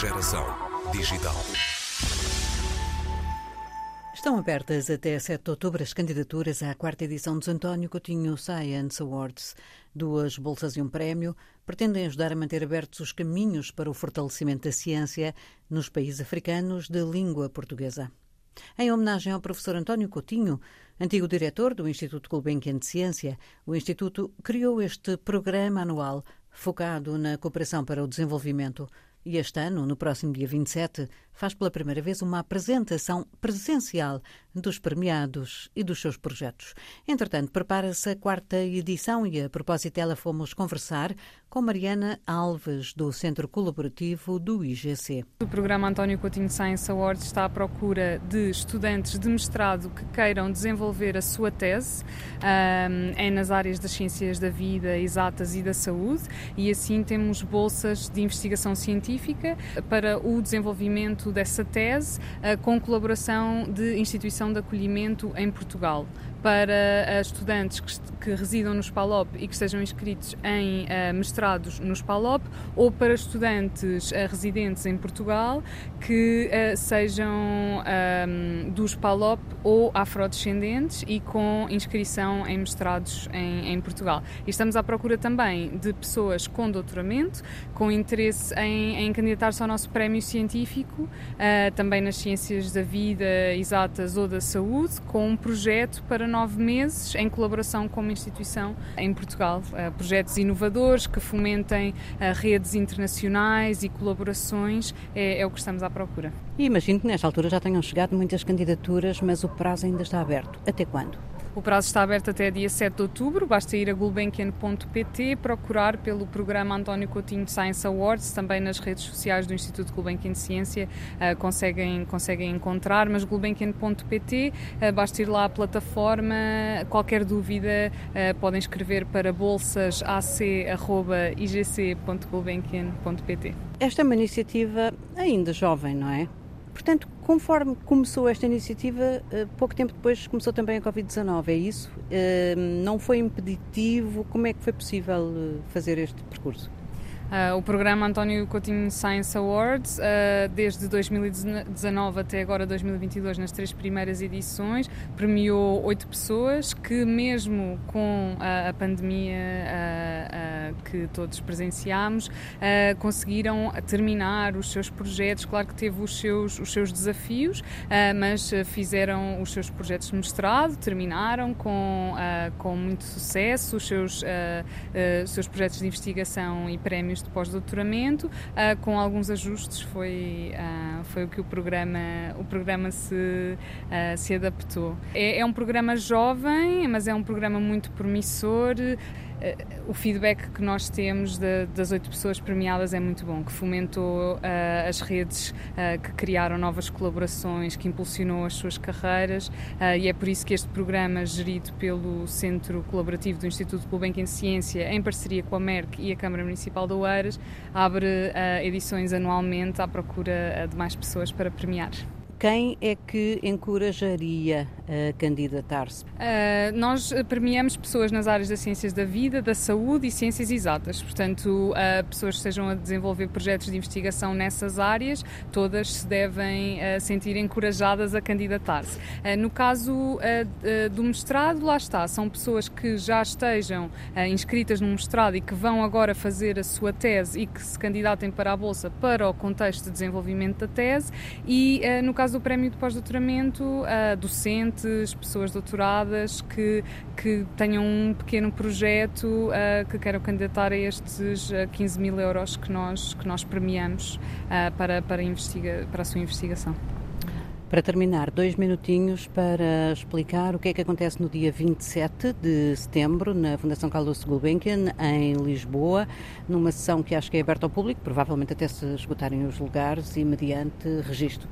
Geração digital. Estão abertas até 7 de outubro as candidaturas à quarta edição dos António Coutinho Science Awards. Duas bolsas e um prémio pretendem ajudar a manter abertos os caminhos para o fortalecimento da ciência nos países africanos de língua portuguesa. Em homenagem ao professor António Coutinho, antigo diretor do Instituto Gulbenkian de Ciência, o Instituto criou este programa anual focado na cooperação para o desenvolvimento. E este ano, no próximo dia 27, faz pela primeira vez uma apresentação presencial dos premiados e dos seus projetos. Entretanto, prepara-se a quarta edição e, a propósito dela, fomos conversar com Mariana Alves, do Centro Colaborativo do IGC. O programa António Coutinho Science Awards está à procura de estudantes de mestrado que queiram desenvolver a sua tese um, é nas áreas das ciências da vida, exatas e da saúde, e assim temos bolsas de investigação científica para o desenvolvimento dessa tese com colaboração de instituição de acolhimento em Portugal para estudantes que, que, residam nos PALOP e que estejam inscritos em uh, mestrados nos PALOP ou para estudantes uh, residentes em Portugal que uh, sejam um, dos PALOP ou afrodescendentes e com inscrição em mestrados em, em, Portugal. E estamos à procura também de pessoas com doutoramento, com interesse em, em candidatar-se ao nosso prémio científico, também nas ciências da vida exatas ou da saúde, com um projeto para nove meses em colaboração com uma instituição em Portugal. Uh, projetos inovadores que fomentem uh, redes internacionais e colaborações é, é, o que estamos à procura. E imagino que nesta altura já tenham chegado muitas candidaturas, mas o prazo ainda está aberto. Até quando? O prazo está aberto até dia 7 de outubro, basta ir a gulbenkian.pt, procurar pelo programa António Coutinho Science Awards, também nas redes sociais do Instituto Gulbenkian de Ciência uh, conseguem, conseguem encontrar, mas gulbenkian.pt, uh, basta ir lá à plataforma, qualquer dúvida uh, podem escrever para bolsas.ac.igc.gulbenkian.pt. Esta é uma iniciativa ainda jovem, não é? Portanto, conforme começou esta iniciativa, eh, pouco tempo depois começou também a Covid-19, é isso? Eh, não foi impeditivo? Como é que foi possível eh, fazer este percurso? Uh, o programa António Coutinho Science Awards, uh, desde 2019 até agora 2022, nas três primeiras edições, premiou oito pessoas que, mesmo com a, a pandemia uh, que todos presenciámos, conseguiram terminar os seus projetos. Claro que teve os seus, os seus desafios, mas fizeram os seus projetos de mestrado, terminaram com, com muito sucesso os seus, seus projetos de investigação e prémios de pós-doutoramento, uh, com alguns ajustes foi, uh, foi o que o programa, o programa se, uh, se adaptou. É, é um programa jovem, mas é um programa muito promissor o feedback que nós temos de, das oito pessoas premiadas é muito bom, que fomentou uh, as redes, uh, que criaram novas colaborações, que impulsionou as suas carreiras uh, e é por isso que este programa, gerido pelo Centro Colaborativo do Instituto Gulbenkian de Ciência, em parceria com a MERC e a Câmara Municipal de Oeiras, abre edições anualmente à procura de mais pessoas para premiar. Quem é que encorajaria a candidatar-se? Uh, nós premiamos pessoas nas áreas das ciências da vida, da saúde e ciências exatas. Portanto, uh, pessoas que estejam a desenvolver projetos de investigação nessas áreas, todas se devem uh, sentir encorajadas a candidatar-se. no caso do mestrado, lá está, são pessoas que já estejam inscritas no mestrado e que vão agora fazer a sua tese e que se candidatem para a bolsa para o contexto de desenvolvimento da tese. E no caso caso do prémio de pós-doutoramento, uh, docentes, pessoas doutoradas que, que tenham um pequeno projeto que queiram candidatar a estes 15 ah, mil euros que nós, que nós premiamos para, para, investiga, para a sua investigação. Para terminar, dois minutinhos para explicar o que é que acontece no dia 27 de setembro na Fundação Carlos Gulbenkian, em Lisboa, numa sessão que acho que é aberta ao público, provavelmente até se esgotarem os lugares e mediante registro.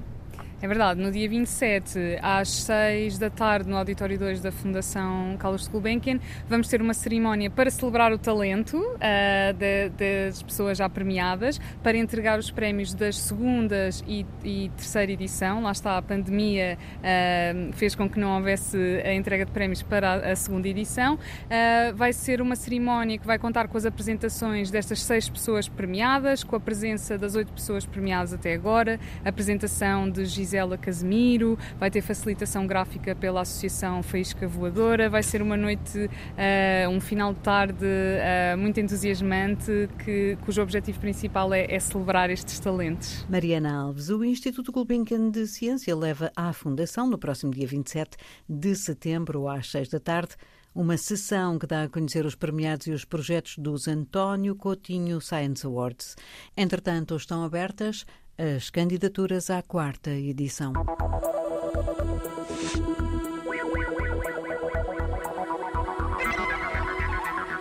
É verdade, no dia 27, às 6 da tarde, no Auditório 2 da Fundação Carlos Gulbenkian, vamos ter uma cerimónia para celebrar o talento uh, de, das pessoas já premiadas, para entregar os prémios das segundas e, e terceira edição. Lá está, a pandemia uh, fez com que não houvesse a entrega de prémios para a, a segunda edição. Uh, vai ser uma cerimónia que vai contar com as apresentações destas seis pessoas premiadas, com a presença das oito pessoas premiadas até agora, a apresentação de Gisela Casemiro, vai ter facilitação gráfica pela Associação Faísca Voadora, vai ser uma noite, uh, um final de tarde uh, muito entusiasmante, que, cujo objetivo principal é, é, celebrar estes talentos. Mariana Alves, o Instituto Gulbenkian de Ciência leva à Fundação, no próximo dia 27 de setembro, às 6 da tarde, uma sessão que dá a conhecer os premiados e os projetos dos António Coutinho Science Awards. Entretanto, estão abertas as candidaturas à quarta edição.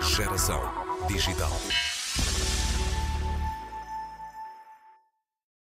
Geração Digital.